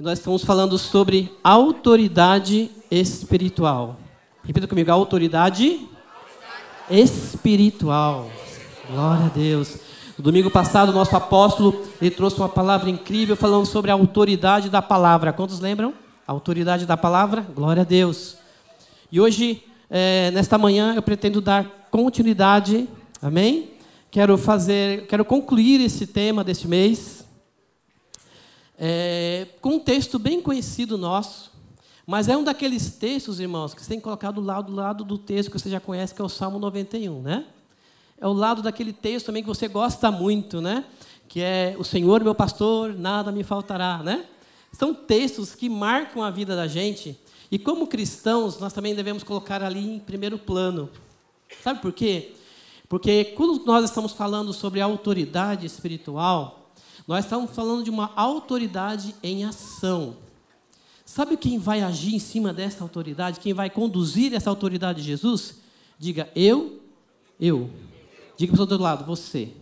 Nós estamos falando sobre autoridade espiritual. Repita comigo, autoridade espiritual. Glória a Deus. No domingo passado, nosso apóstolo ele trouxe uma palavra incrível falando sobre a autoridade da palavra. Quantos lembram? Autoridade da palavra? Glória a Deus. E hoje, é, nesta manhã, eu pretendo dar continuidade, amém? Quero fazer, quero concluir esse tema deste mês é, com um texto bem conhecido nosso, mas é um daqueles textos, irmãos, que você tem que colocar do lado, do lado do texto que você já conhece, que é o Salmo 91, né? é o lado daquele texto também que você gosta muito, né? Que é o Senhor meu pastor, nada me faltará, né? São textos que marcam a vida da gente e como cristãos nós também devemos colocar ali em primeiro plano. Sabe por quê? Porque quando nós estamos falando sobre autoridade espiritual, nós estamos falando de uma autoridade em ação. Sabe quem vai agir em cima dessa autoridade? Quem vai conduzir essa autoridade de Jesus? Diga eu, eu. Diga para o outro lado, você.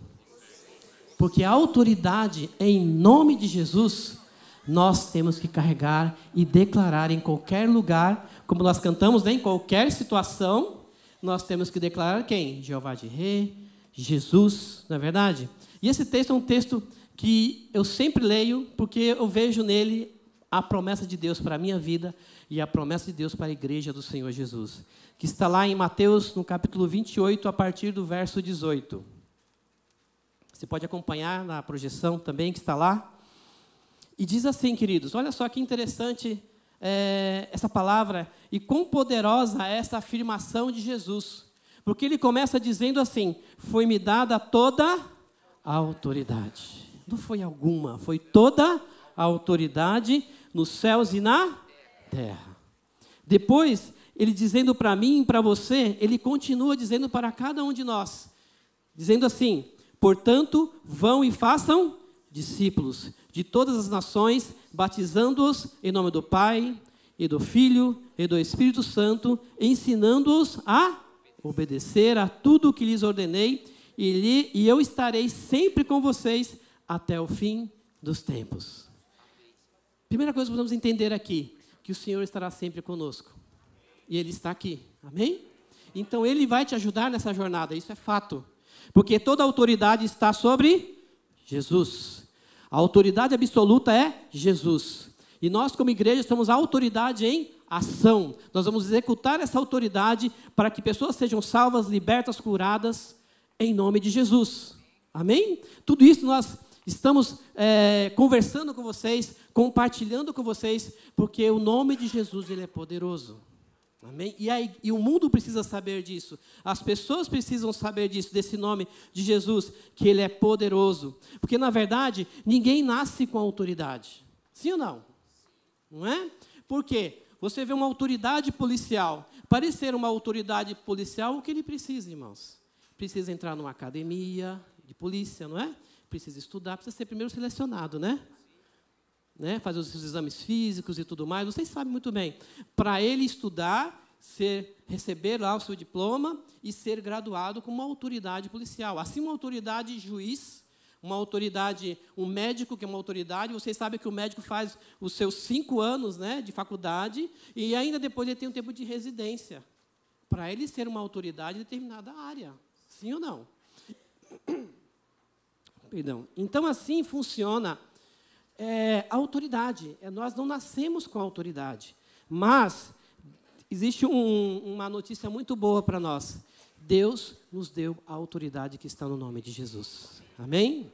Porque a autoridade em nome de Jesus, nós temos que carregar e declarar em qualquer lugar, como nós cantamos, né, em qualquer situação, nós temos que declarar quem? Jeová de Rei, Jesus, não é verdade? E esse texto é um texto que eu sempre leio, porque eu vejo nele a promessa de Deus para a minha vida e a promessa de Deus para a igreja do Senhor Jesus que está lá em Mateus, no capítulo 28, a partir do verso 18. Você pode acompanhar na projeção também, que está lá. E diz assim, queridos, olha só que interessante é, essa palavra e quão poderosa é essa afirmação de Jesus. Porque ele começa dizendo assim: Foi-me dada toda a autoridade. Não foi alguma, foi toda a autoridade nos céus e na terra. Depois, ele dizendo para mim e para você, ele continua dizendo para cada um de nós, dizendo assim: portanto, vão e façam discípulos de todas as nações, batizando-os em nome do Pai, e do Filho, e do Espírito Santo, ensinando-os a obedecer a tudo o que lhes ordenei, e, e eu estarei sempre com vocês até o fim dos tempos. Primeira coisa que podemos entender aqui, que o Senhor estará sempre conosco. E Ele está aqui. Amém? Então Ele vai te ajudar nessa jornada, isso é fato. Porque toda autoridade está sobre Jesus. A autoridade absoluta é Jesus. E nós, como igreja, somos a autoridade em ação. Nós vamos executar essa autoridade para que pessoas sejam salvas, libertas, curadas, em nome de Jesus. Amém? Tudo isso nós estamos é, conversando com vocês, compartilhando com vocês, porque o nome de Jesus ele é poderoso. Amém? E, aí, e o mundo precisa saber disso. As pessoas precisam saber disso, desse nome de Jesus, que ele é poderoso. Porque, na verdade, ninguém nasce com autoridade. Sim ou não? Não é? Por quê? Você vê uma autoridade policial. Para ser uma autoridade policial, o que ele precisa, irmãos? Precisa entrar numa academia de polícia, não é? Precisa estudar, precisa ser primeiro selecionado, né? né, fazer os exames físicos e tudo mais, vocês sabem muito bem. Para ele estudar, ser, receber lá o seu diploma e ser graduado como uma autoridade policial. Assim, uma autoridade juiz, uma autoridade, um médico que é uma autoridade, vocês sabem que o médico faz os seus cinco anos né, de faculdade e ainda depois ele tem um tempo de residência. Para ele ser uma autoridade em determinada área. Sim ou não? Perdão. Então, assim funciona é, a autoridade. É, nós não nascemos com autoridade. Mas existe um, uma notícia muito boa para nós. Deus nos deu a autoridade que está no nome de Jesus. Amém?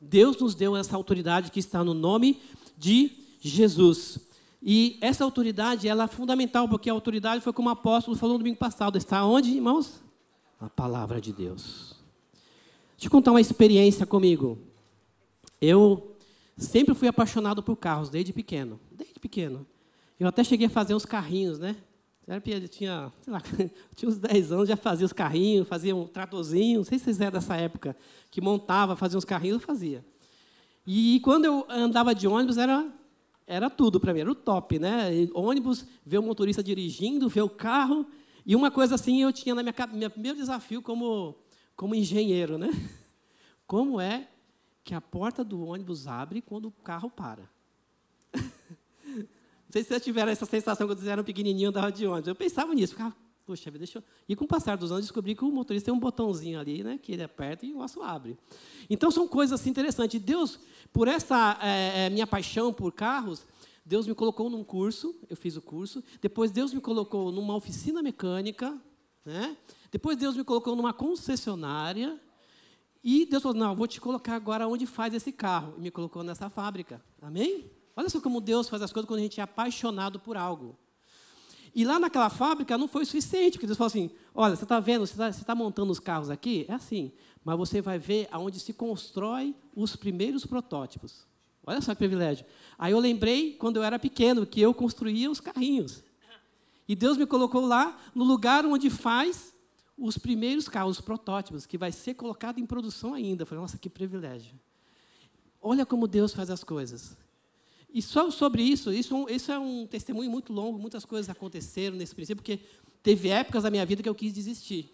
Deus nos deu essa autoridade que está no nome de Jesus. E essa autoridade, ela é fundamental, porque a autoridade foi como o apóstolo falou no domingo passado. Está onde, irmãos? A palavra de Deus. Deixa eu contar uma experiência comigo. eu sempre fui apaixonado por carros, desde pequeno. Desde pequeno. Eu até cheguei a fazer uns carrinhos, né? Eu tinha, sei lá, tinha uns 10 anos, já fazia os carrinhos, fazia um tratorzinho, não sei se vocês eram dessa época, que montava, fazia uns carrinhos, eu fazia. E quando eu andava de ônibus, era, era tudo para mim, era o top, né? ônibus, ver o motorista dirigindo, ver o carro. E uma coisa assim eu tinha na minha meu primeiro desafio como, como engenheiro, né? Como é que a porta do ônibus abre quando o carro para? Não sei se vocês tiveram essa sensação quando vocês eram pequenininho andava de ônibus. Eu pensava nisso, ficava, poxa deixa eu... E com o passar dos anos, descobri que o motorista tem um botãozinho ali, né, que ele aperta e o osso abre. Então, são coisas assim, interessantes. Deus, por essa é, minha paixão por carros, Deus me colocou num curso, eu fiz o curso. Depois, Deus me colocou numa oficina mecânica. Né? Depois, Deus me colocou numa concessionária. E Deus falou: Não, vou te colocar agora onde faz esse carro. E me colocou nessa fábrica. Amém? Olha só como Deus faz as coisas quando a gente é apaixonado por algo. E lá naquela fábrica não foi suficiente, porque Deus falou assim: olha, você está vendo, você está tá montando os carros aqui? É assim, mas você vai ver aonde se constrói os primeiros protótipos. Olha só que privilégio. Aí eu lembrei, quando eu era pequeno, que eu construía os carrinhos. E Deus me colocou lá, no lugar onde faz os primeiros carros, os protótipos, que vai ser colocado em produção ainda. Eu falei, nossa, que privilégio. Olha como Deus faz as coisas. E só sobre isso, isso, isso é um testemunho muito longo, muitas coisas aconteceram nesse princípio, porque teve épocas da minha vida que eu quis desistir.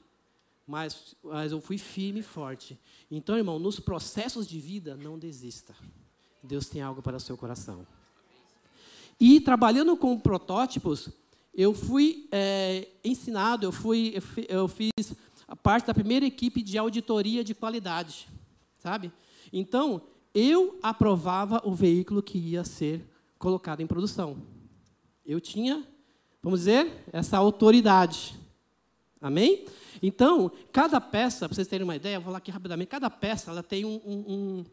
Mas, mas eu fui firme e forte. Então, irmão, nos processos de vida, não desista. Deus tem algo para o seu coração. E trabalhando com protótipos, eu fui é, ensinado, eu, fui, eu fiz parte da primeira equipe de auditoria de qualidade, sabe? Então, eu aprovava o veículo que ia ser colocado em produção. Eu tinha, vamos dizer, essa autoridade. Amém? Então, cada peça, para vocês terem uma ideia, vou falar aqui rapidamente, cada peça ela tem um, um,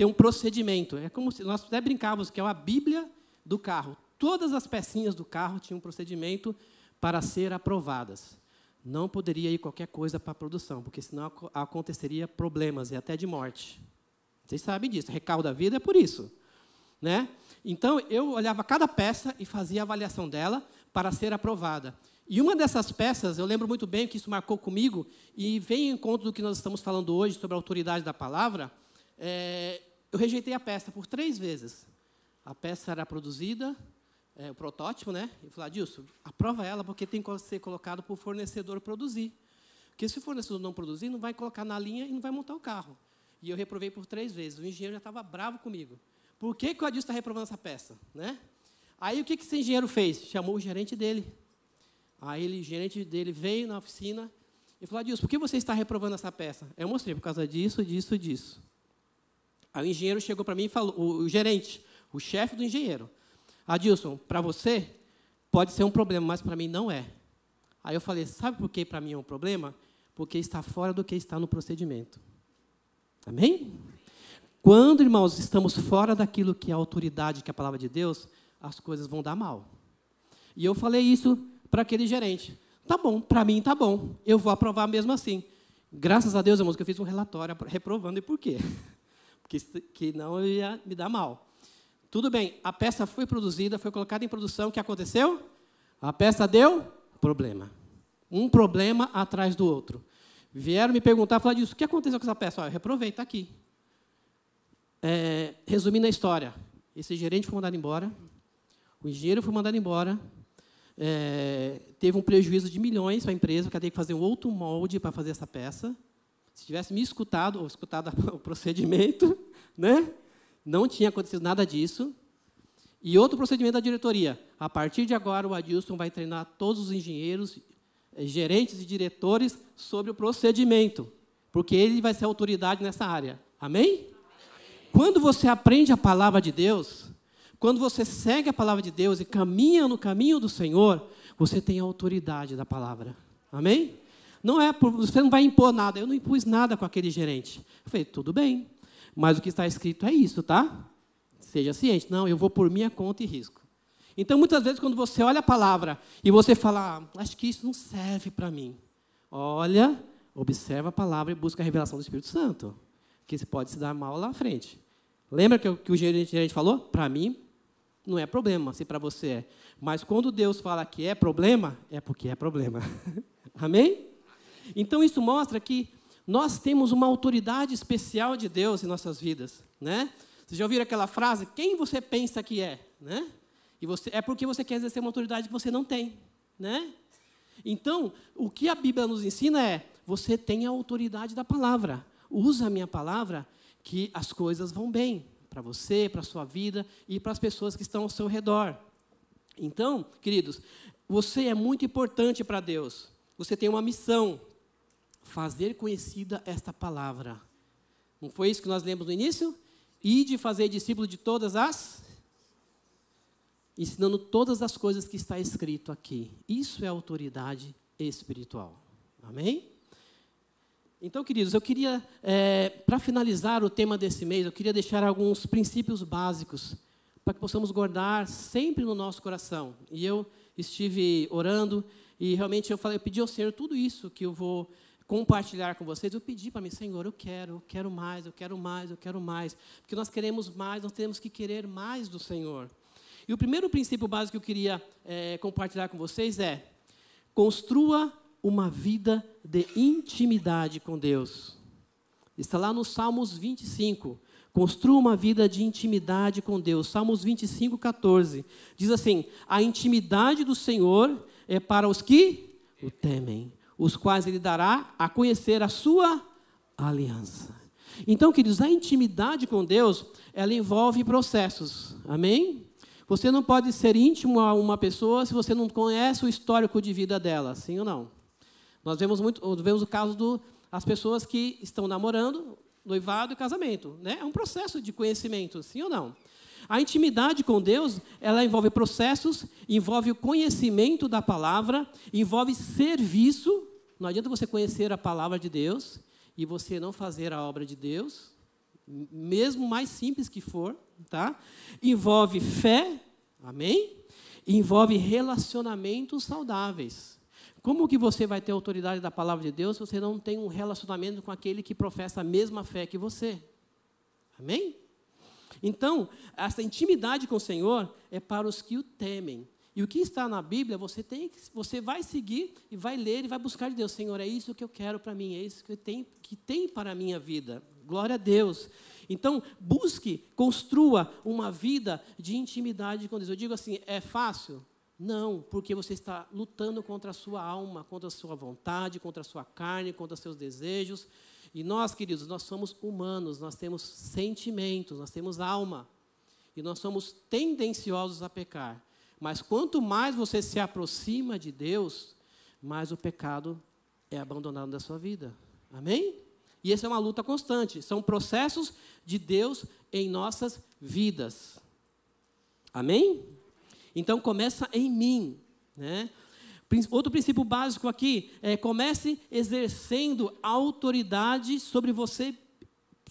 tem um procedimento. É como se nós até brincávamos que é uma Bíblia do carro. Todas as pecinhas do carro tinham um procedimento para ser aprovadas. Não poderia ir qualquer coisa para a produção, porque senão aconteceria problemas e até de morte. Vocês sabem disso, recalque da vida é por isso. Né? Então, eu olhava cada peça e fazia a avaliação dela para ser aprovada. E uma dessas peças, eu lembro muito bem que isso marcou comigo, e vem em encontro do que nós estamos falando hoje sobre a autoridade da palavra, é, eu rejeitei a peça por três vezes. A peça era produzida, é, o protótipo, né? E falei, Adilson, aprova ela, porque tem que ser colocado para o fornecedor produzir. Porque se o fornecedor não produzir, não vai colocar na linha e não vai montar o carro. E eu reprovei por três vezes. O engenheiro já estava bravo comigo. Por que, que o Adilson está reprovando essa peça? Né? Aí o que, que esse engenheiro fez? Chamou o gerente dele. Aí ele, o gerente dele veio na oficina e falou, Adilson, por que você está reprovando essa peça? Eu mostrei, por causa disso, disso, disso. Aí o engenheiro chegou para mim e falou, o, o gerente, o chefe do engenheiro, Adilson, para você pode ser um problema, mas para mim não é. Aí eu falei, sabe por que para mim é um problema? Porque está fora do que está no procedimento. Amém? Quando, irmãos, estamos fora daquilo que é a autoridade, que é a palavra de Deus, as coisas vão dar mal. E eu falei isso para aquele gerente. Tá bom, para mim tá bom. Eu vou aprovar mesmo assim. Graças a Deus, irmãos, que eu fiz um relatório reprovando e por quê? Porque que não ia me dar mal. Tudo bem, a peça foi produzida, foi colocada em produção, o que aconteceu? A peça deu problema. Um problema atrás do outro. Vieram me perguntar, falar disso. O que aconteceu com essa peça? eu reprovei, está aqui. É, resumindo a história, esse gerente foi mandado embora, o engenheiro foi mandado embora, é, teve um prejuízo de milhões para a empresa, porque teve que fazer um outro molde para fazer essa peça. Se tivesse me escutado, ou escutado o procedimento, né, não tinha acontecido nada disso. E outro procedimento da diretoria. A partir de agora, o Adilson vai treinar todos os engenheiros eh, gerentes e diretores sobre o procedimento, porque ele vai ser autoridade nessa área. Amém? Quando você aprende a palavra de Deus, quando você segue a palavra de Deus e caminha no caminho do Senhor, você tem a autoridade da palavra. Amém? Não é, você não vai impor nada. Eu não impus nada com aquele gerente. Eu falei, tudo bem, mas o que está escrito é isso, tá? Seja ciente. Não, eu vou por minha conta e risco. Então, muitas vezes, quando você olha a palavra e você fala, ah, acho que isso não serve para mim. Olha, observa a palavra e busca a revelação do Espírito Santo, que pode se dar mal lá à frente. Lembra que, que o gerente, gerente falou? Para mim, não é problema, se para você é. Mas quando Deus fala que é problema, é porque é problema. Amém? Então isso mostra que nós temos uma autoridade especial de Deus em nossas vidas, né? Vocês já ouviram aquela frase? Quem você pensa que é, né? E você é porque você quer exercer uma autoridade que você não tem, né? Então, o que a Bíblia nos ensina é: você tem a autoridade da palavra. Usa a minha palavra que as coisas vão bem para você, para a sua vida e para as pessoas que estão ao seu redor. Então, queridos, você é muito importante para Deus. Você tem uma missão: fazer conhecida esta palavra. Não foi isso que nós lemos no início? E de fazer discípulo de todas as ensinando todas as coisas que está escrito aqui. Isso é autoridade espiritual. Amém? Então, queridos, eu queria, é, para finalizar o tema desse mês, eu queria deixar alguns princípios básicos para que possamos guardar sempre no nosso coração. E eu estive orando e realmente eu falei, eu pedi ao Senhor tudo isso que eu vou compartilhar com vocês. Eu pedi para mim, Senhor, eu quero, eu quero mais, eu quero mais, eu quero mais, porque nós queremos mais, nós temos que querer mais do Senhor. E o primeiro princípio básico que eu queria é, compartilhar com vocês é: construa uma vida de intimidade com Deus. Está lá no Salmos 25. Construa uma vida de intimidade com Deus. Salmos 25, 14. Diz assim: A intimidade do Senhor é para os que o temem, os quais Ele dará a conhecer a sua aliança. Então, queridos, a intimidade com Deus, ela envolve processos. Amém? Você não pode ser íntimo a uma pessoa se você não conhece o histórico de vida dela, sim ou não? Nós vemos muito, vemos o caso do, pessoas que estão namorando, noivado e casamento, né? É um processo de conhecimento, sim ou não? A intimidade com Deus, ela envolve processos, envolve o conhecimento da palavra, envolve serviço. Não adianta você conhecer a palavra de Deus e você não fazer a obra de Deus, mesmo mais simples que for, tá? Envolve fé, amém? Envolve relacionamentos saudáveis. Como que você vai ter autoridade da palavra de Deus se você não tem um relacionamento com aquele que professa a mesma fé que você? Amém? Então, essa intimidade com o Senhor é para os que o temem. E o que está na Bíblia, você tem, você vai seguir e vai ler e vai buscar de Deus. Senhor, é isso que eu quero para mim, é isso que tem, que tem para a minha vida. Glória a Deus. Então, busque, construa uma vida de intimidade com Deus. Eu digo assim, é fácil? Não, porque você está lutando contra a sua alma, contra a sua vontade, contra a sua carne, contra os seus desejos. E nós, queridos, nós somos humanos, nós temos sentimentos, nós temos alma. E nós somos tendenciosos a pecar. Mas quanto mais você se aproxima de Deus, mais o pecado é abandonado da sua vida. Amém? E essa é uma luta constante. São processos de Deus em nossas vidas. Amém? Então começa em mim. Né? Outro princípio básico aqui é comece exercendo autoridade sobre você,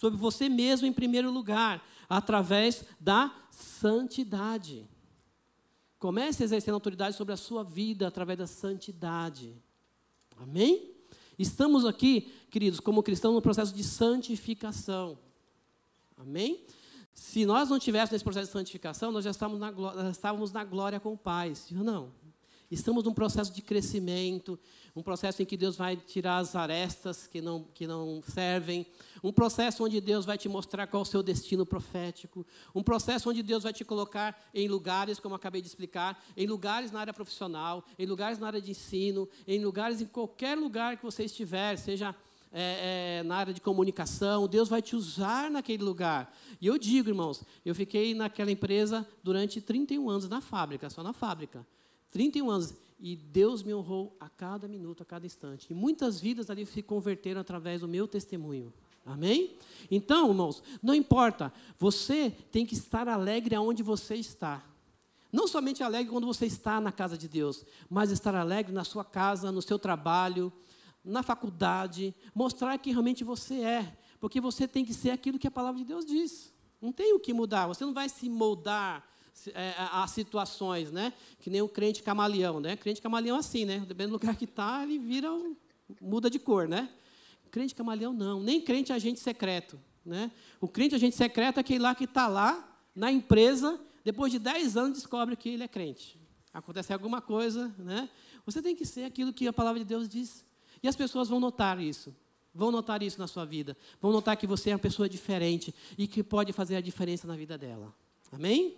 sobre você mesmo em primeiro lugar, através da santidade. Comece exercendo autoridade sobre a sua vida através da santidade. Amém? Estamos aqui, queridos, como cristãos, no processo de santificação. Amém? Se nós não tivéssemos esse processo de santificação, nós já estávamos na, glória, estávamos na glória com o Pai, não? Estamos num processo de crescimento, um processo em que Deus vai tirar as arestas que não, que não servem, um processo onde Deus vai te mostrar qual é o seu destino profético, um processo onde Deus vai te colocar em lugares, como acabei de explicar, em lugares na área profissional, em lugares na área de ensino, em lugares, em qualquer lugar que você estiver, seja é, é, na área de comunicação, Deus vai te usar naquele lugar. E eu digo, irmãos, eu fiquei naquela empresa durante 31 anos na fábrica, só na fábrica. 31 anos. E Deus me honrou a cada minuto, a cada instante. E muitas vidas ali se converteram através do meu testemunho. Amém? Então, irmãos, não importa. Você tem que estar alegre aonde você está. Não somente alegre quando você está na casa de Deus, mas estar alegre na sua casa, no seu trabalho, na faculdade, mostrar que realmente você é, porque você tem que ser aquilo que a palavra de Deus diz. Não tem o que mudar, você não vai se moldar é, a, situações, né? Que nem o crente camaleão, né? Crente camaleão é assim, né? Dependendo do lugar que está, ele vira, um, muda de cor, né? Crente camaleão não, nem crente agente secreto. Né? O crente agente secreto é aquele lá que está lá na empresa, depois de 10 anos descobre que ele é crente. Acontece alguma coisa, né? Você tem que ser aquilo que a palavra de Deus diz. E as pessoas vão notar isso. Vão notar isso na sua vida. Vão notar que você é uma pessoa diferente e que pode fazer a diferença na vida dela. Amém?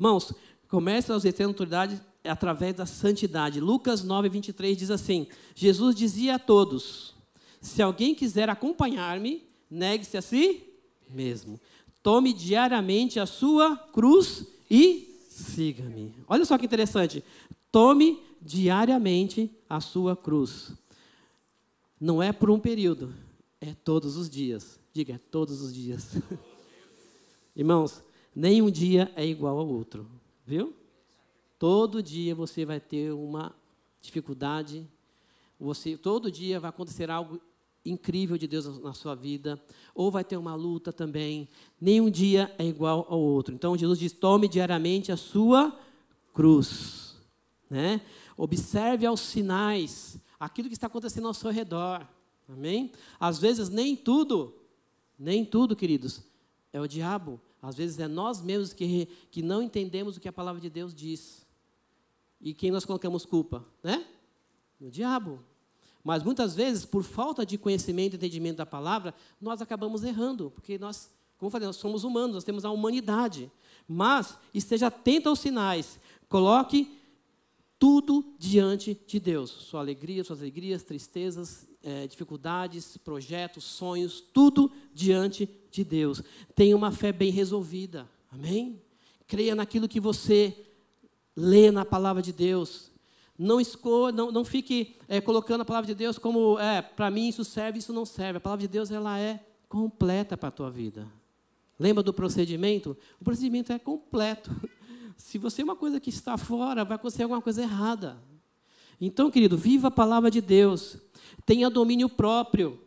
Irmãos, comece a exercer autoridade através da santidade. Lucas 9, 23 diz assim: Jesus dizia a todos: Se alguém quiser acompanhar-me, negue-se a si mesmo. Tome diariamente a sua cruz e siga-me. Olha só que interessante. Tome diariamente a sua cruz. Não é por um período, é todos os dias. Diga, é todos os dias. Irmãos, nenhum dia é igual ao outro, viu? Todo dia você vai ter uma dificuldade, você todo dia vai acontecer algo incrível de Deus na sua vida, ou vai ter uma luta também. Nenhum dia é igual ao outro. Então Jesus diz: tome diariamente a sua cruz, né? Observe aos sinais aquilo que está acontecendo ao seu redor. Amém? Às vezes nem tudo, nem tudo, queridos, é o diabo. Às vezes é nós mesmos que, que não entendemos o que a palavra de Deus diz. E quem nós colocamos culpa, né? No diabo. Mas muitas vezes, por falta de conhecimento e entendimento da palavra, nós acabamos errando, porque nós, como eu falei, nós somos humanos, nós temos a humanidade. Mas esteja atento aos sinais. Coloque tudo diante de Deus. Sua alegria, suas alegrias, tristezas, é, dificuldades, projetos, sonhos, tudo diante de Deus. Tenha uma fé bem resolvida. Amém? Creia naquilo que você lê na palavra de Deus. Não escolha, não, não fique é, colocando a palavra de Deus como, é, para mim isso serve, isso não serve. A palavra de Deus, ela é completa para a tua vida. Lembra do procedimento? O procedimento é completo. Se você é uma coisa que está fora, vai acontecer alguma coisa errada. Então, querido, viva a palavra de Deus. Tenha domínio próprio.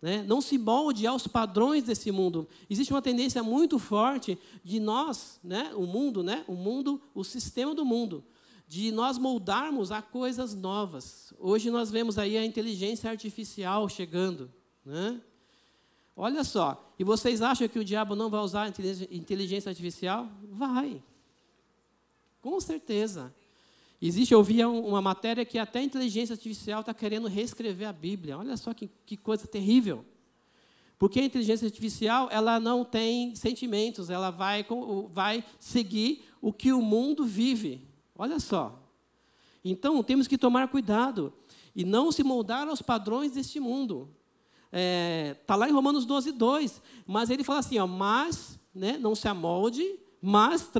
Né? Não se molde aos padrões desse mundo. Existe uma tendência muito forte de nós, né? o mundo, né? o mundo, o sistema do mundo, de nós moldarmos a coisas novas. Hoje nós vemos aí a inteligência artificial chegando. Né? Olha só, e vocês acham que o diabo não vai usar inteligência artificial? Vai. Com certeza. Existe, eu vi uma matéria que até a inteligência artificial está querendo reescrever a Bíblia. Olha só que, que coisa terrível. Porque a inteligência artificial, ela não tem sentimentos, ela vai, vai seguir o que o mundo vive. Olha só. Então, temos que tomar cuidado e não se moldar aos padrões deste mundo. Está é, tá lá em Romanos 12, 2. Mas ele fala assim: ó, mas né, não se amolde, mas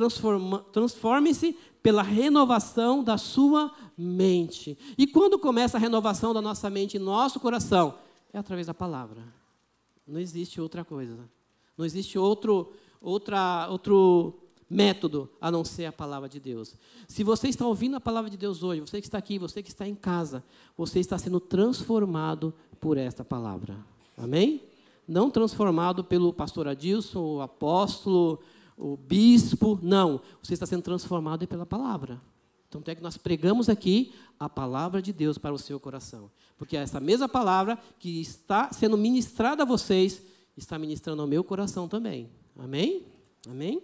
transforme-se pela renovação da sua mente. E quando começa a renovação da nossa mente e nosso coração? É através da palavra. Não existe outra coisa. Não existe outro, outra, outro método a não ser a palavra de Deus. Se você está ouvindo a palavra de Deus hoje, você que está aqui, você que está em casa, você está sendo transformado por esta palavra. Amém? Não transformado pelo pastor Adilson, o apóstolo, o bispo, não. Você está sendo transformado pela palavra. Então, é que nós pregamos aqui a palavra de Deus para o seu coração. Porque é essa mesma palavra que está sendo ministrada a vocês, está ministrando ao meu coração também. Amém? Amém?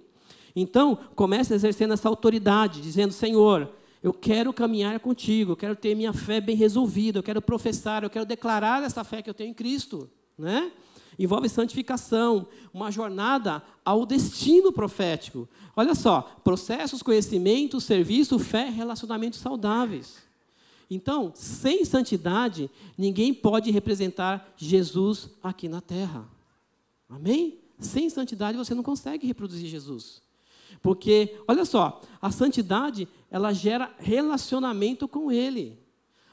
Então, comece exercendo essa autoridade, dizendo: Senhor, eu quero caminhar contigo, eu quero ter minha fé bem resolvida, eu quero professar, eu quero declarar essa fé que eu tenho em Cristo. Né? Envolve santificação, uma jornada ao destino profético. Olha só: processos, conhecimento, serviço, fé, relacionamentos saudáveis. Então, sem santidade, ninguém pode representar Jesus aqui na terra. Amém? Sem santidade você não consegue reproduzir Jesus. Porque, olha só, a santidade, ela gera relacionamento com Ele.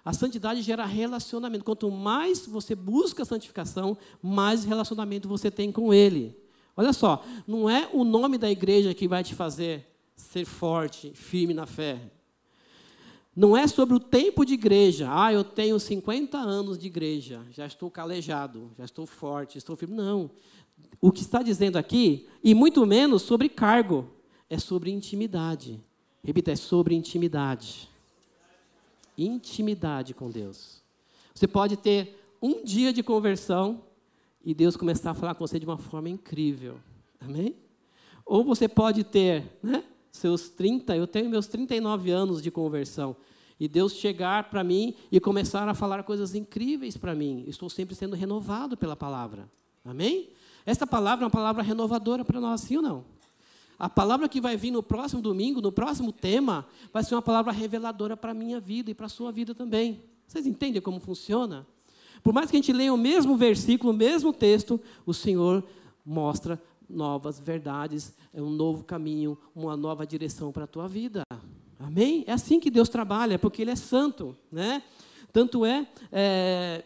A santidade gera relacionamento. Quanto mais você busca a santificação, mais relacionamento você tem com Ele. Olha só, não é o nome da igreja que vai te fazer ser forte, firme na fé. Não é sobre o tempo de igreja. Ah, eu tenho 50 anos de igreja, já estou calejado, já estou forte, estou firme. Não. O que está dizendo aqui, e muito menos sobre cargo é sobre intimidade. Repita, é sobre intimidade. Intimidade com Deus. Você pode ter um dia de conversão e Deus começar a falar com você de uma forma incrível. Amém? Ou você pode ter, né, seus 30, eu tenho meus 39 anos de conversão, e Deus chegar para mim e começar a falar coisas incríveis para mim. Estou sempre sendo renovado pela palavra. Amém? Esta palavra é uma palavra renovadora para nós, sim ou não? A palavra que vai vir no próximo domingo, no próximo tema, vai ser uma palavra reveladora para a minha vida e para a sua vida também. Vocês entendem como funciona? Por mais que a gente leia o mesmo versículo, o mesmo texto, o Senhor mostra novas verdades, é um novo caminho, uma nova direção para a tua vida. Amém? É assim que Deus trabalha, porque Ele é santo, né? Tanto é, é,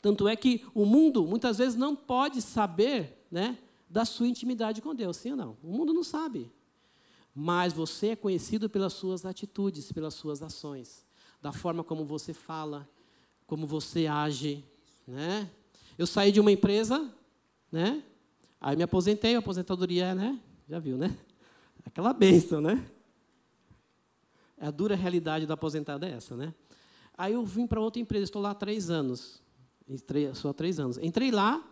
tanto é que o mundo muitas vezes não pode saber, né, da sua intimidade com Deus, sim ou não? O mundo não sabe. Mas você é conhecido pelas suas atitudes, pelas suas ações, da forma como você fala, como você age, né? Eu saí de uma empresa, né? Aí me aposentei, a aposentadoria, né? Já viu, né? Aquela benção, né? A dura realidade da aposentada é essa, né? Aí eu vim para outra empresa, estou lá há três anos. Entrei, só há três anos. Entrei lá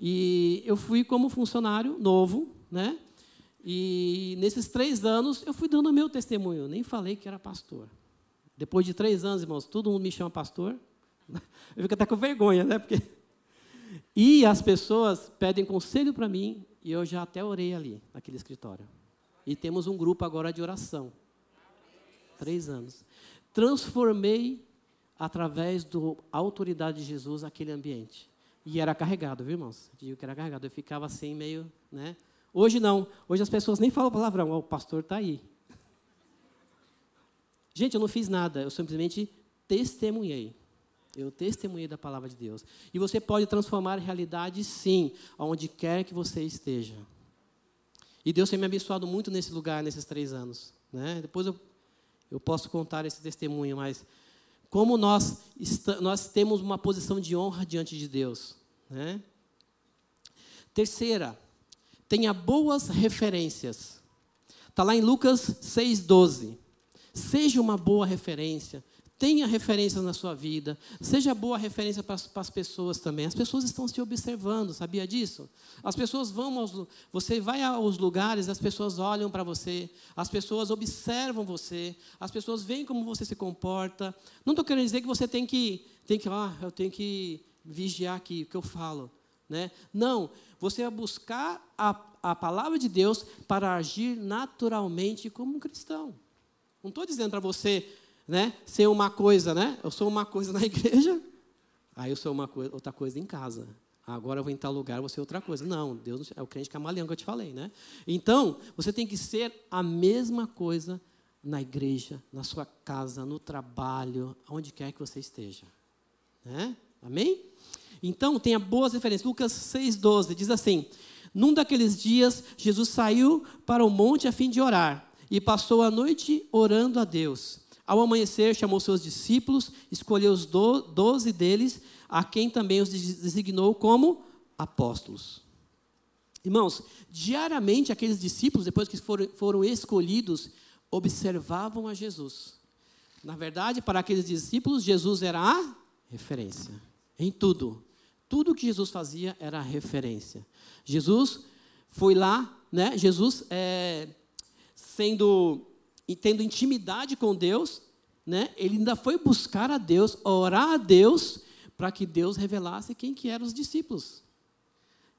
e eu fui como funcionário novo, né? E nesses três anos eu fui dando meu testemunho. Nem falei que era pastor. Depois de três anos, irmãos, todo mundo me chama pastor. Eu fico até com vergonha, né? Porque e as pessoas pedem conselho para mim, e eu já até orei ali, naquele escritório. E temos um grupo agora de oração. Três anos. Transformei, através da autoridade de Jesus, aquele ambiente. E era carregado, viu, irmãos? Digo que era carregado. Eu ficava assim, meio. Né? Hoje não. Hoje as pessoas nem falam palavrão. Oh, o pastor está aí. Gente, eu não fiz nada. Eu simplesmente testemunhei. Eu testemunhei da palavra de Deus. E você pode transformar realidade, sim, aonde quer que você esteja. E Deus tem me abençoado muito nesse lugar, nesses três anos. Né? Depois eu, eu posso contar esse testemunho, mas como nós, nós temos uma posição de honra diante de Deus. Né? Terceira, tenha boas referências. Está lá em Lucas 6,12. Seja uma boa referência. Tenha referências na sua vida. Seja boa referência para as, para as, pessoas também. As pessoas estão se observando, sabia disso? As pessoas vão aos. Você vai aos lugares, as pessoas olham para você, as pessoas observam você, as pessoas veem como você se comporta. Não estou querendo dizer que você tem que. Tem que ah, eu tenho que vigiar aqui o que eu falo. Né? Não, você vai buscar a, a palavra de Deus para agir naturalmente como um cristão. Não estou dizendo para você né, ser uma coisa, né? Eu sou uma coisa na igreja, aí eu sou uma coisa, outra coisa em casa. Agora eu vou em tal lugar, vou ser outra coisa. Não, Deus é o crente camaleão que eu te falei, né? Então, você tem que ser a mesma coisa na igreja, na sua casa, no trabalho, onde quer que você esteja. Né? Amém? Então, tenha boas referências. Lucas 6,12 diz assim: Num daqueles dias, Jesus saiu para o monte a fim de orar e passou a noite orando a Deus. Ao amanhecer, chamou seus discípulos, escolheu os do, doze deles, a quem também os designou como apóstolos. Irmãos, diariamente aqueles discípulos, depois que foram, foram escolhidos, observavam a Jesus. Na verdade, para aqueles discípulos, Jesus era a referência em tudo. Tudo que Jesus fazia era a referência. Jesus foi lá, né? Jesus é, sendo e tendo intimidade com Deus, né, ele ainda foi buscar a Deus, orar a Deus, para que Deus revelasse quem que eram os discípulos.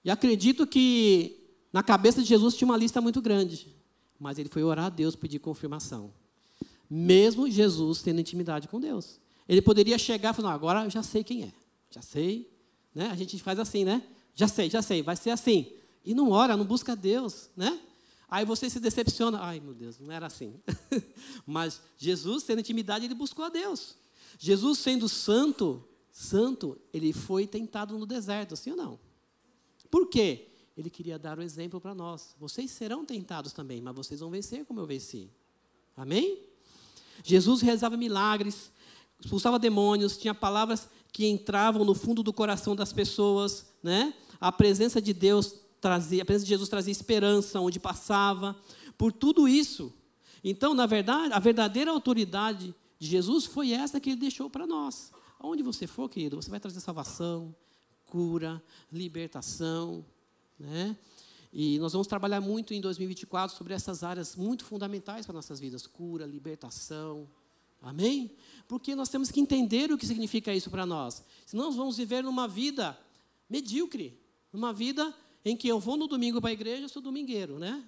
E acredito que na cabeça de Jesus tinha uma lista muito grande, mas ele foi orar a Deus, pedir confirmação. Mesmo Jesus tendo intimidade com Deus. Ele poderia chegar e falar, agora eu já sei quem é, já sei, né? A gente faz assim, né? Já sei, já sei, vai ser assim. E não ora, não busca Deus, né? Aí você se decepciona. Ai, meu Deus, não era assim. Mas Jesus, tendo intimidade, ele buscou a Deus. Jesus, sendo santo, santo, ele foi tentado no deserto, sim ou não? Por quê? Ele queria dar o exemplo para nós. Vocês serão tentados também, mas vocês vão vencer como eu venci. Amém? Jesus realizava milagres, expulsava demônios, tinha palavras que entravam no fundo do coração das pessoas, né? A presença de Deus trazia, a presença de Jesus trazia esperança onde passava, por tudo isso. Então, na verdade, a verdadeira autoridade de Jesus foi essa que ele deixou para nós. Onde você for, querido, você vai trazer salvação, cura, libertação, né? E nós vamos trabalhar muito em 2024 sobre essas áreas muito fundamentais para nossas vidas: cura, libertação. Amém? Porque nós temos que entender o que significa isso para nós. Senão nós vamos viver numa vida medíocre, numa vida em que eu vou no domingo para a igreja, eu sou domingueiro, né?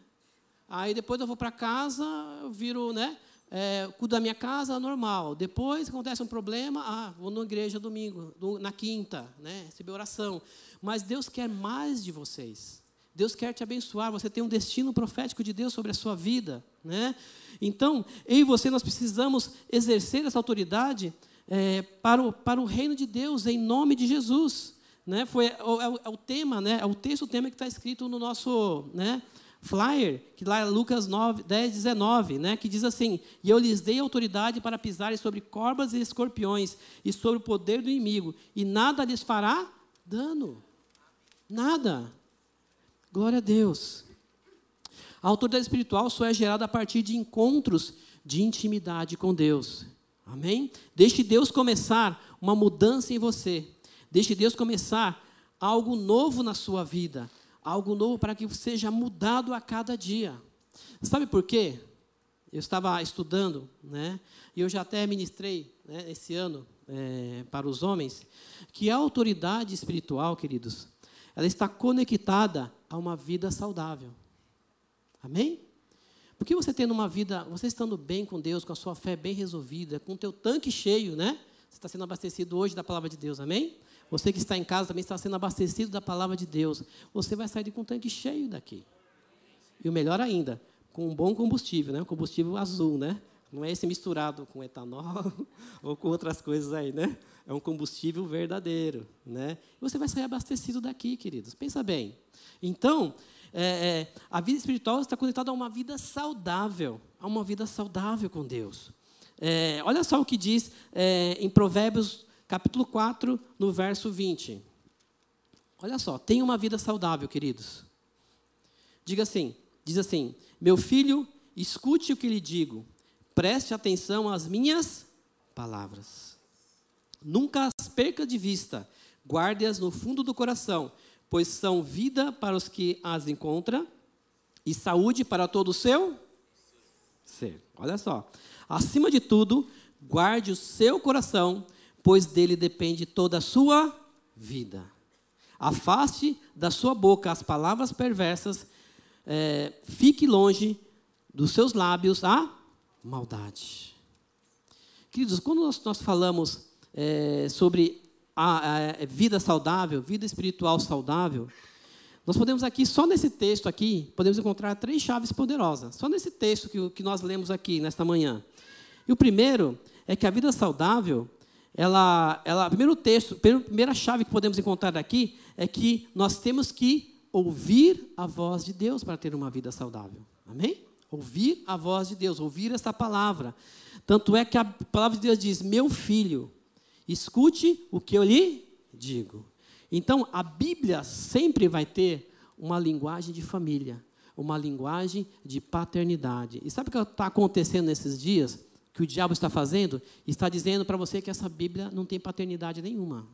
Aí depois eu vou para casa, eu viro, né? É, cuido da minha casa, normal. Depois acontece um problema, ah, vou na igreja domingo, na quinta, né? Receber oração. Mas Deus quer mais de vocês. Deus quer te abençoar, você tem um destino profético de Deus sobre a sua vida. Né? Então, eu e você, nós precisamos exercer essa autoridade é, para, o, para o reino de Deus, em nome de Jesus. Né? Foi, é, o, é o tema, né? é o texto, o tema que está escrito no nosso né, flyer, que lá é Lucas 9, 10, 19, né? que diz assim, E eu lhes dei autoridade para pisarem sobre corvas e escorpiões, e sobre o poder do inimigo, e nada lhes fará dano. Nada. Glória a Deus. A autoridade espiritual só é gerada a partir de encontros de intimidade com Deus. Amém? Deixe Deus começar uma mudança em você. Deixe Deus começar algo novo na sua vida. Algo novo para que seja mudado a cada dia. Sabe por quê? Eu estava estudando, né? E eu já até ministrei né, esse ano é, para os homens que a autoridade espiritual, queridos, ela está conectada a uma vida saudável. Amém? Porque você tendo uma vida, você estando bem com Deus, com a sua fé bem resolvida, com o teu tanque cheio, né? Está sendo abastecido hoje da palavra de Deus, amém? Você que está em casa também está sendo abastecido da palavra de Deus. Você vai sair com um tanque cheio daqui. E o melhor ainda, com um bom combustível, né? Um combustível azul, né? Não é esse misturado com etanol ou com outras coisas aí, né? É um combustível verdadeiro, né? Você vai sair abastecido daqui, queridos. Pensa bem. Então, é, é, a vida espiritual está conectada a uma vida saudável, a uma vida saudável com Deus. É, olha só o que diz é, em Provérbios, capítulo 4, no verso 20. Olha só, tenha uma vida saudável, queridos. Diga assim, diz assim: Meu filho, escute o que lhe digo Preste atenção às minhas palavras. Nunca as perca de vista, guarde-as no fundo do coração, pois são vida para os que as encontram e saúde para todo o seu ser. Olha só. Acima de tudo, guarde o seu coração, pois dele depende toda a sua vida. Afaste da sua boca as palavras perversas, é, fique longe dos seus lábios a maldade. Queridos, quando nós, nós falamos é, sobre a, a, vida saudável, vida espiritual saudável, nós podemos aqui, só nesse texto aqui, podemos encontrar três chaves poderosas. Só nesse texto que, que nós lemos aqui, nesta manhã. E o primeiro é que a vida saudável, ela, ela, primeiro texto, primeira chave que podemos encontrar aqui é que nós temos que ouvir a voz de Deus para ter uma vida saudável. Amém? Ouvir a voz de Deus, ouvir essa palavra. Tanto é que a palavra de Deus diz: Meu filho, escute o que eu lhe digo. Então, a Bíblia sempre vai ter uma linguagem de família, uma linguagem de paternidade. E sabe o que está acontecendo nesses dias? Que o diabo está fazendo? Está dizendo para você que essa Bíblia não tem paternidade nenhuma.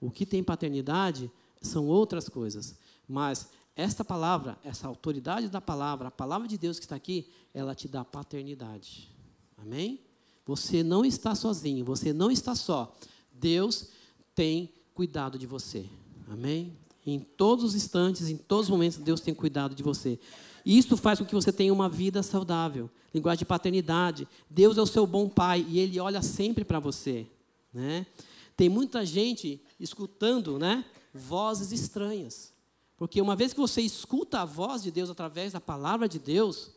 O que tem paternidade são outras coisas. Mas esta palavra, essa autoridade da palavra, a palavra de Deus que está aqui, ela te dá paternidade. Amém? Você não está sozinho, você não está só. Deus tem cuidado de você. Amém? Em todos os instantes, em todos os momentos, Deus tem cuidado de você. E isso faz com que você tenha uma vida saudável. Linguagem de paternidade. Deus é o seu bom pai e Ele olha sempre para você. Né? Tem muita gente escutando né, vozes estranhas. Porque uma vez que você escuta a voz de Deus através da palavra de Deus,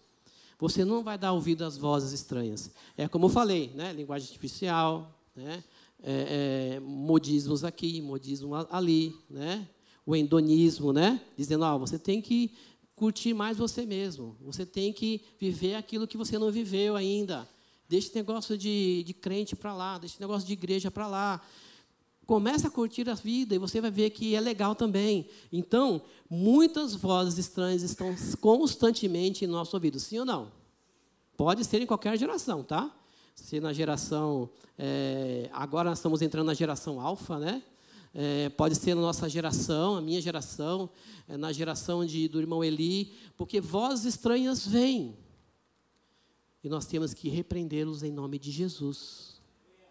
você não vai dar ouvido às vozes estranhas. É como eu falei, né? linguagem artificial, né? É, é, modismos aqui, modismo ali, né? o endonismo, né? dizendo, oh, você tem que curtir mais você mesmo, você tem que viver aquilo que você não viveu ainda. Deixa esse negócio de, de crente para lá, deixa esse negócio de igreja para lá. Começa a curtir a vida e você vai ver que é legal também. Então, muitas vozes estranhas estão constantemente em nosso ouvido, sim ou não? Pode ser em qualquer geração, tá? Se na geração. É, agora nós estamos entrando na geração alfa, né? é, pode ser na nossa geração, a minha geração, é, na geração de, do irmão Eli, porque vozes estranhas vêm. E nós temos que repreendê-los em nome de Jesus.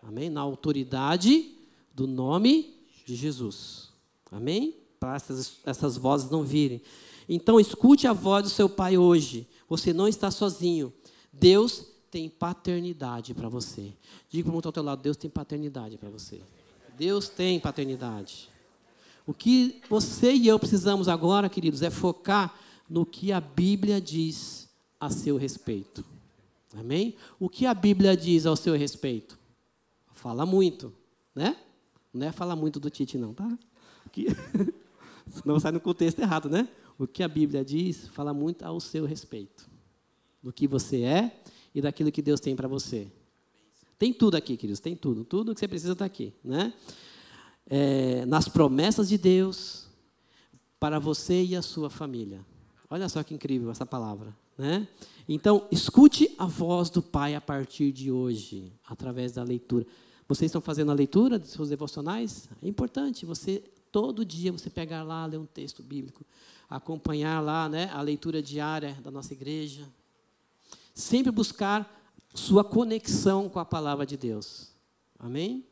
Amém? Na autoridade do nome de Jesus. Amém? Para essas, essas vozes não virem. Então, escute a voz do seu pai hoje. Você não está sozinho. Deus tem paternidade para você. Diga para o ao teu lado: Deus tem paternidade para você. Deus tem paternidade. O que você e eu precisamos agora, queridos, é focar no que a Bíblia diz a seu respeito. Amém? O que a Bíblia diz ao seu respeito? Fala muito, né? Não é falar muito do Tite, não, tá? Que... Senão sai no contexto errado, né? O que a Bíblia diz fala muito ao seu respeito. Do que você é e daquilo que Deus tem para você. Tem tudo aqui, queridos, tem tudo. Tudo que você precisa está aqui, né? É, nas promessas de Deus para você e a sua família. Olha só que incrível essa palavra, né? Então, escute a voz do Pai a partir de hoje, através da leitura. Vocês estão fazendo a leitura dos seus devocionais? É importante você todo dia você pegar lá, ler um texto bíblico, acompanhar lá, né, a leitura diária da nossa igreja. Sempre buscar sua conexão com a palavra de Deus. Amém?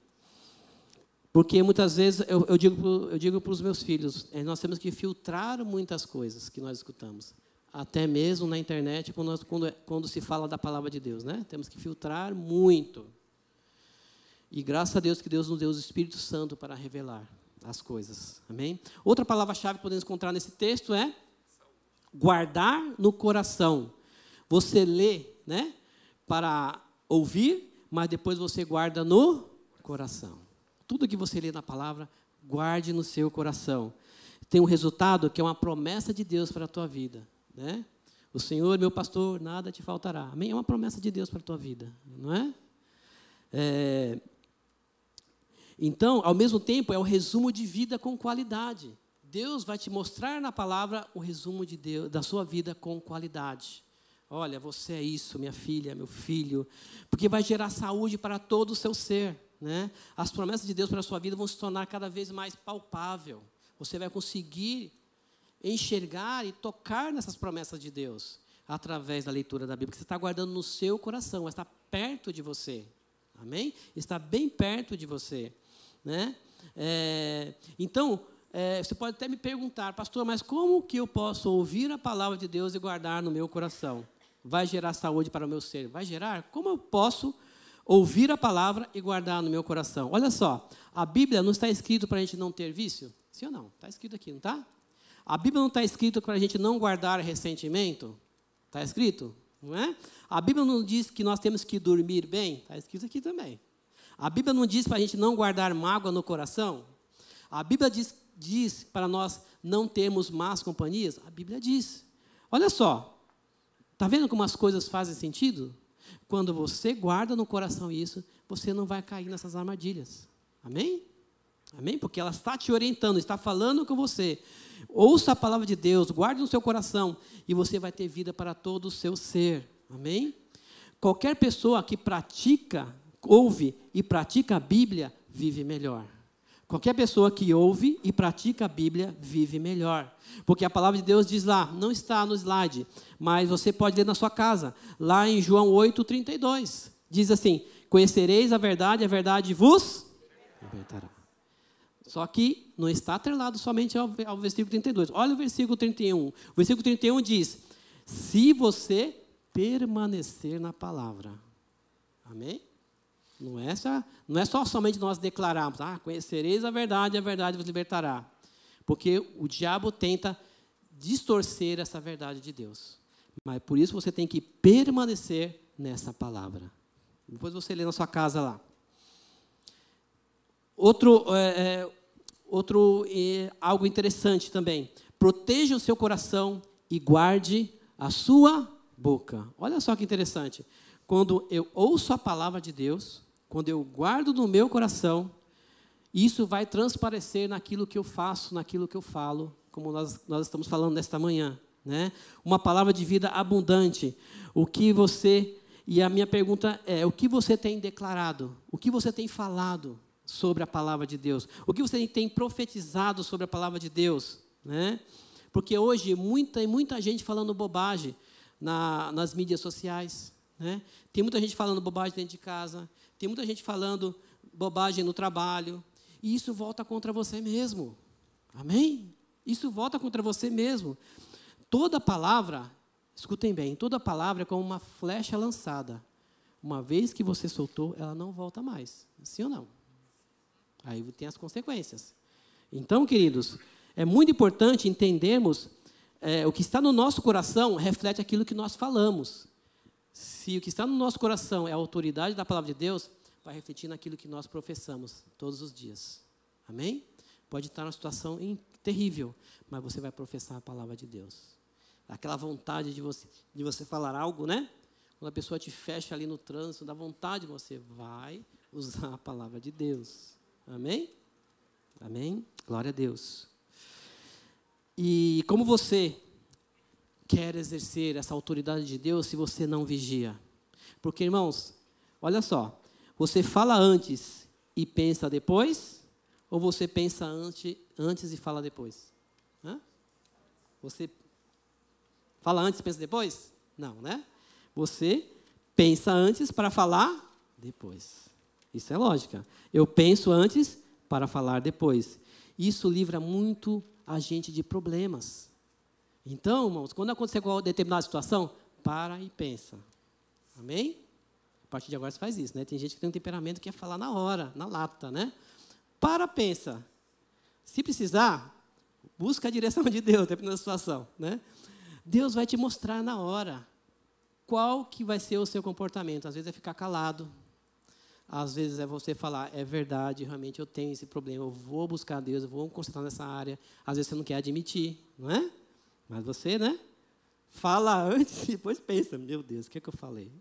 Porque muitas vezes eu, eu digo, eu digo para os meus filhos, é, nós temos que filtrar muitas coisas que nós escutamos até mesmo na internet, quando, nós, quando, quando, se fala da palavra de Deus, né? Temos que filtrar muito. E graças a Deus que Deus nos deu o Espírito Santo para revelar as coisas. Amém? Outra palavra-chave que podemos encontrar nesse texto é guardar no coração. Você lê, né? Para ouvir, mas depois você guarda no coração. Tudo que você lê na palavra, guarde no seu coração. Tem um resultado que é uma promessa de Deus para a tua vida. Né? O Senhor, meu pastor, nada te faltará. Amém? É uma promessa de Deus para a tua vida, não é? é? Então, ao mesmo tempo, é o resumo de vida com qualidade. Deus vai te mostrar na palavra o resumo de Deus, da sua vida com qualidade. Olha, você é isso, minha filha, meu filho, porque vai gerar saúde para todo o seu ser. Né? As promessas de Deus para a sua vida vão se tornar cada vez mais palpável. Você vai conseguir enxergar e tocar nessas promessas de Deus através da leitura da Bíblia, que você está guardando no seu coração, está perto de você. Amém? Está bem perto de você. Né? É, então, é, você pode até me perguntar, pastor, mas como que eu posso ouvir a palavra de Deus e guardar no meu coração? Vai gerar saúde para o meu ser? Vai gerar? Como eu posso ouvir a palavra e guardar no meu coração? Olha só, a Bíblia não está escrito para a gente não ter vício? Sim ou não? Está escrito aqui, não está? A Bíblia não está escrito para a gente não guardar ressentimento? Está escrito? Não é? A Bíblia não diz que nós temos que dormir bem? Está escrito aqui também. A Bíblia não diz para a gente não guardar mágoa no coração? A Bíblia diz, diz para nós não termos más companhias? A Bíblia diz. Olha só, está vendo como as coisas fazem sentido? Quando você guarda no coração isso, você não vai cair nessas armadilhas. Amém? Amém? Porque ela está te orientando, está falando com você. Ouça a palavra de Deus, guarde no seu coração e você vai ter vida para todo o seu ser. Amém? Qualquer pessoa que pratica, ouve e pratica a Bíblia, vive melhor. Qualquer pessoa que ouve e pratica a Bíblia vive melhor. Porque a palavra de Deus diz lá, não está no slide, mas você pode ler na sua casa, lá em João 8, 32. Diz assim: Conhecereis a verdade, a verdade vos libertará. Só que não está atrelado somente ao, ao versículo 32. Olha o versículo 31. O versículo 31 diz: Se você permanecer na palavra. Amém? Não é, só, não é só somente nós declararmos, ah, conhecereis a verdade, a verdade vos libertará. Porque o diabo tenta distorcer essa verdade de Deus. Mas por isso você tem que permanecer nessa palavra. Depois você lê na sua casa lá. Outro, é, é, outro é, algo interessante também. Proteja o seu coração e guarde a sua boca. Olha só que interessante. Quando eu ouço a palavra de Deus, quando eu guardo no meu coração, isso vai transparecer naquilo que eu faço, naquilo que eu falo, como nós, nós estamos falando nesta manhã. Né? Uma palavra de vida abundante. O que você. E a minha pergunta é: o que você tem declarado? O que você tem falado sobre a palavra de Deus? O que você tem profetizado sobre a palavra de Deus? Né? Porque hoje muita, muita gente falando bobagem na, nas mídias sociais. Né? Tem muita gente falando bobagem dentro de casa. Tem muita gente falando bobagem no trabalho. E isso volta contra você mesmo. Amém? Isso volta contra você mesmo. Toda palavra, escutem bem, toda palavra é como uma flecha lançada. Uma vez que você soltou, ela não volta mais. Sim ou não? Aí tem as consequências. Então, queridos, é muito importante entendermos é, o que está no nosso coração reflete aquilo que nós falamos. Se o que está no nosso coração é a autoridade da palavra de Deus, vai refletir naquilo que nós professamos todos os dias. Amém? Pode estar numa situação terrível, mas você vai professar a palavra de Deus. Aquela vontade de você, de você falar algo, né? Quando a pessoa te fecha ali no trânsito, dá vontade, você vai usar a palavra de Deus. Amém? Amém? Glória a Deus. E como você quer exercer essa autoridade de Deus se você não vigia? Porque, irmãos, olha só, você fala antes e pensa depois, ou você pensa antes, antes e fala depois? Hã? Você fala antes e pensa depois? Não, né? Você pensa antes para falar depois. Isso é lógica. Eu penso antes para falar depois. Isso livra muito a gente de problemas. Então, irmãos, quando acontecer qualquer determinada situação, para e pensa. Amém? A partir de agora você faz isso, né? Tem gente que tem um temperamento que quer falar na hora, na lata, né? Para, pensa. Se precisar, busca a direção de Deus, dependendo da situação, né? Deus vai te mostrar na hora qual que vai ser o seu comportamento. Às vezes é ficar calado, às vezes é você falar, é verdade, realmente eu tenho esse problema, eu vou buscar Deus, eu vou concentrar nessa área. Às vezes você não quer admitir, não é? Mas você, né? Fala antes e depois pensa, meu Deus, o que, é que eu falei?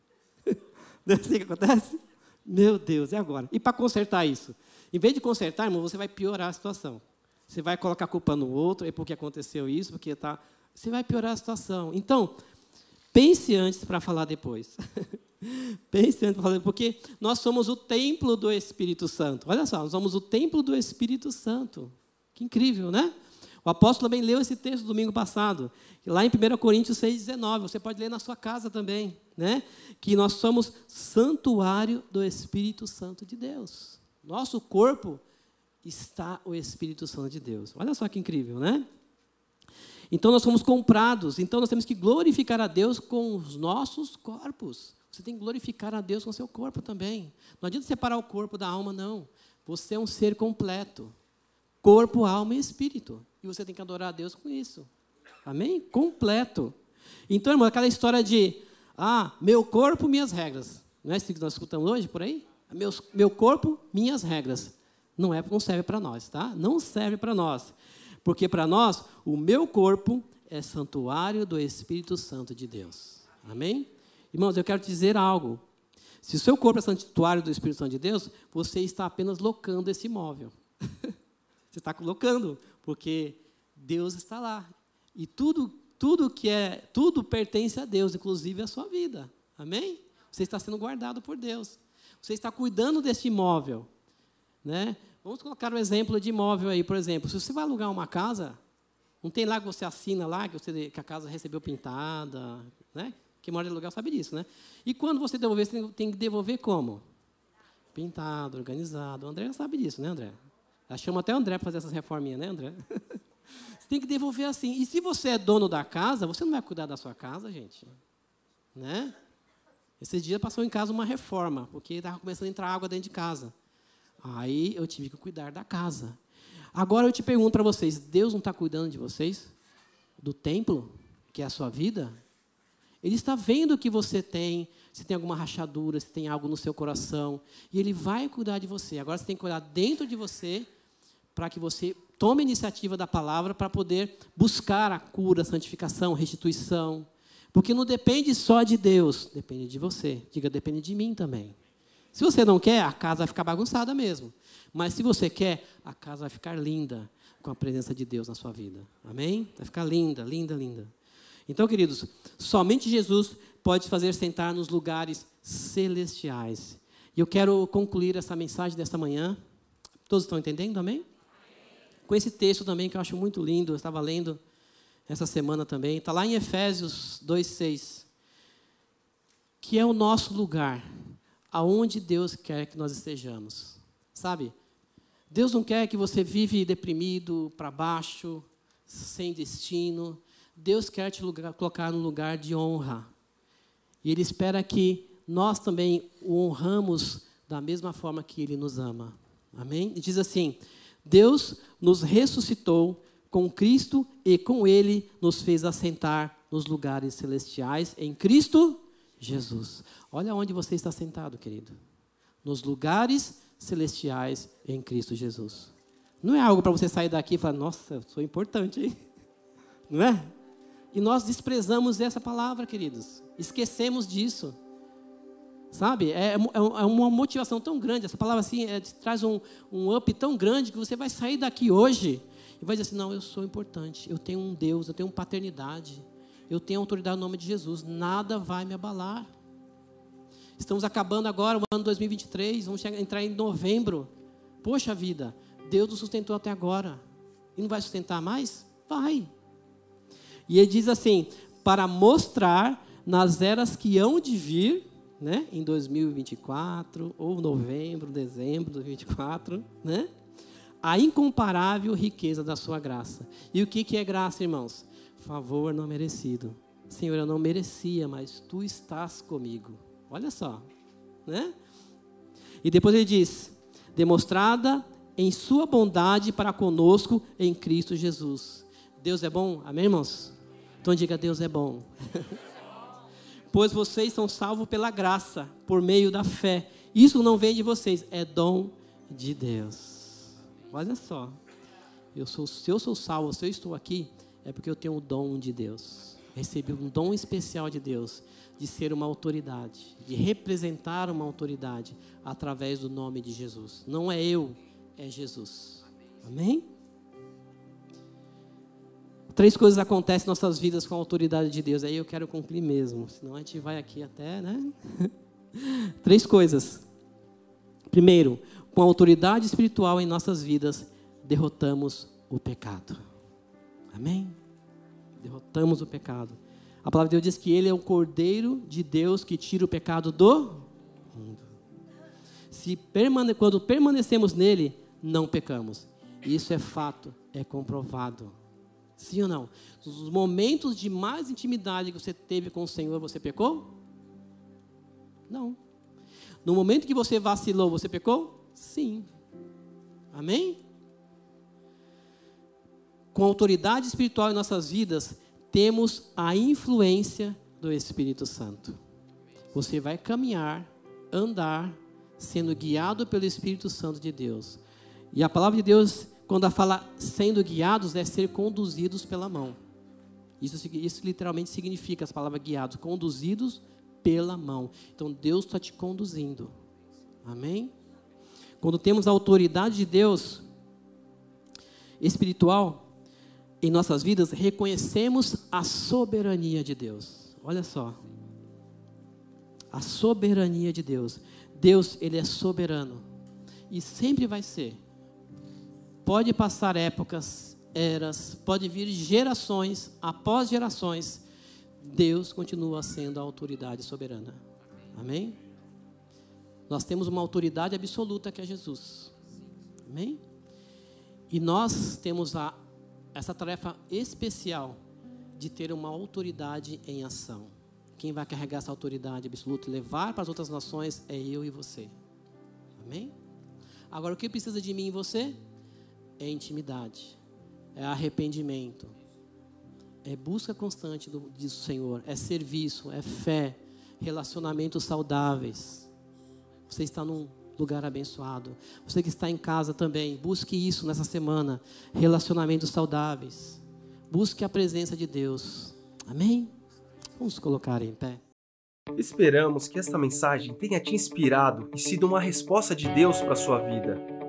Não é assim que acontece? Meu Deus, é agora. E para consertar isso? Em vez de consertar, irmão, você vai piorar a situação. Você vai colocar a culpa no outro, é porque aconteceu isso, porque está. Você vai piorar a situação. Então, pense antes para falar depois. Pense antes falando, porque nós somos o templo do Espírito Santo. Olha só, nós somos o templo do Espírito Santo. Que incrível, né? O apóstolo também leu esse texto domingo passado, lá em 1 Coríntios 6,19. Você pode ler na sua casa também, né? Que nós somos santuário do Espírito Santo de Deus. Nosso corpo está o Espírito Santo de Deus. Olha só que incrível, né? Então nós somos comprados, então nós temos que glorificar a Deus com os nossos corpos. Você tem que glorificar a Deus com o seu corpo também. Não adianta separar o corpo da alma, não. Você é um ser completo. Corpo, alma e espírito. E você tem que adorar a Deus com isso. Amém? Completo. Então, irmão, aquela história de, ah, meu corpo, minhas regras. Não é isso que nós escutamos hoje por aí? Meu, meu corpo, minhas regras. Não, é, não serve para nós, tá? Não serve para nós. Porque para nós, o meu corpo é santuário do Espírito Santo de Deus. Amém? Irmãos, eu quero te dizer algo. Se o seu corpo é santuário do Espírito Santo de Deus, você está apenas locando esse imóvel. você está colocando, porque Deus está lá. E tudo, tudo que é, tudo pertence a Deus, inclusive a sua vida. Amém? Você está sendo guardado por Deus. Você está cuidando desse imóvel, né? Vamos colocar um exemplo de imóvel aí, por exemplo. Se você vai alugar uma casa, não tem lá que você assina lá que, você, que a casa recebeu pintada, né? Quem mora em aluguel sabe disso, né? E quando você devolver, você tem que devolver como? Pintado, organizado. O André sabe disso, né, André? Ela chama até o André para fazer essas reforminhas, né, André? você tem que devolver assim. E se você é dono da casa, você não vai cuidar da sua casa, gente? Né? Esses dias passou em casa uma reforma, porque estava começando a entrar água dentro de casa. Aí eu tive que cuidar da casa. Agora eu te pergunto para vocês: Deus não está cuidando de vocês? Do templo, que é a sua vida? Ele está vendo o que você tem, se tem alguma rachadura, se tem algo no seu coração, e ele vai cuidar de você. Agora você tem que cuidar dentro de você para que você tome a iniciativa da palavra para poder buscar a cura, a santificação, a restituição. Porque não depende só de Deus, depende de você. Diga, depende de mim também. Se você não quer, a casa vai ficar bagunçada mesmo. Mas se você quer, a casa vai ficar linda com a presença de Deus na sua vida. Amém? Vai ficar linda, linda, linda. Então, queridos, somente Jesus pode fazer sentar nos lugares celestiais. E eu quero concluir essa mensagem desta manhã Todos estão entendendo, amém? Com esse texto também que eu acho muito lindo, eu estava lendo essa semana também, está lá em Efésios 2,6, que é o nosso lugar, aonde Deus quer que nós estejamos. Sabe? Deus não quer que você vive deprimido, para baixo, sem destino. Deus quer te lugar, colocar no lugar de honra. E Ele espera que nós também o honramos da mesma forma que Ele nos ama. Amém? E diz assim: Deus nos ressuscitou com Cristo e com Ele nos fez assentar nos lugares celestiais em Cristo Jesus. Olha onde você está sentado, querido. Nos lugares celestiais em Cristo Jesus. Não é algo para você sair daqui e falar, nossa, sou importante, hein? Não é? E nós desprezamos essa palavra, queridos. Esquecemos disso. Sabe? É, é, é uma motivação tão grande. Essa palavra assim é, traz um, um up tão grande que você vai sair daqui hoje e vai dizer assim: não, eu sou importante. Eu tenho um Deus, eu tenho paternidade. Eu tenho autoridade no nome de Jesus. Nada vai me abalar. Estamos acabando agora o ano 2023. Vamos entrar em novembro. Poxa vida, Deus nos sustentou até agora. E não vai sustentar mais? Vai. E ele diz assim: para mostrar nas eras que hão de vir, né, em 2024, ou novembro, dezembro de 2024, né, a incomparável riqueza da sua graça. E o que, que é graça, irmãos? Favor não merecido. Senhor, eu não merecia, mas tu estás comigo. Olha só, né? E depois ele diz: demonstrada em sua bondade para conosco em Cristo Jesus. Deus é bom? Amém, irmãos? Então diga: Deus é bom. pois vocês são salvos pela graça, por meio da fé. Isso não vem de vocês, é dom de Deus. Olha só. Eu sou, se eu sou salvo, se eu estou aqui, é porque eu tenho o dom de Deus. Recebi um dom especial de Deus de ser uma autoridade, de representar uma autoridade através do nome de Jesus. Não é eu, é Jesus. Amém? Três coisas acontecem em nossas vidas com a autoridade de Deus. Aí eu quero concluir mesmo, senão a gente vai aqui até, né? Três coisas. Primeiro, com a autoridade espiritual em nossas vidas, derrotamos o pecado. Amém? Derrotamos o pecado. A palavra de Deus diz que Ele é o Cordeiro de Deus que tira o pecado do mundo. Se permane quando permanecemos nele, não pecamos. Isso é fato, é comprovado. Sim ou não? Nos momentos de mais intimidade que você teve com o Senhor, você pecou? Não. No momento que você vacilou, você pecou? Sim. Amém? Com autoridade espiritual em nossas vidas, temos a influência do Espírito Santo. Você vai caminhar, andar, sendo guiado pelo Espírito Santo de Deus. E a palavra de Deus quando a fala sendo guiados é ser conduzidos pela mão. Isso, isso literalmente significa as palavras guiados, conduzidos pela mão. Então Deus está te conduzindo. Amém? Quando temos a autoridade de Deus espiritual em nossas vidas, reconhecemos a soberania de Deus. Olha só. A soberania de Deus. Deus, ele é soberano. E sempre vai ser. Pode passar épocas, eras, pode vir gerações após gerações, Deus continua sendo a autoridade soberana. Amém? Nós temos uma autoridade absoluta que é Jesus. Amém? E nós temos a, essa tarefa especial de ter uma autoridade em ação. Quem vai carregar essa autoridade absoluta e levar para as outras nações é eu e você. Amém? Agora, o que precisa de mim e você? É intimidade, é arrependimento, é busca constante do, do Senhor, é serviço, é fé, relacionamentos saudáveis. Você está num lugar abençoado. Você que está em casa também, busque isso nessa semana. Relacionamentos saudáveis. Busque a presença de Deus. Amém? Vamos colocar em pé. Esperamos que esta mensagem tenha te inspirado e sido uma resposta de Deus para sua vida.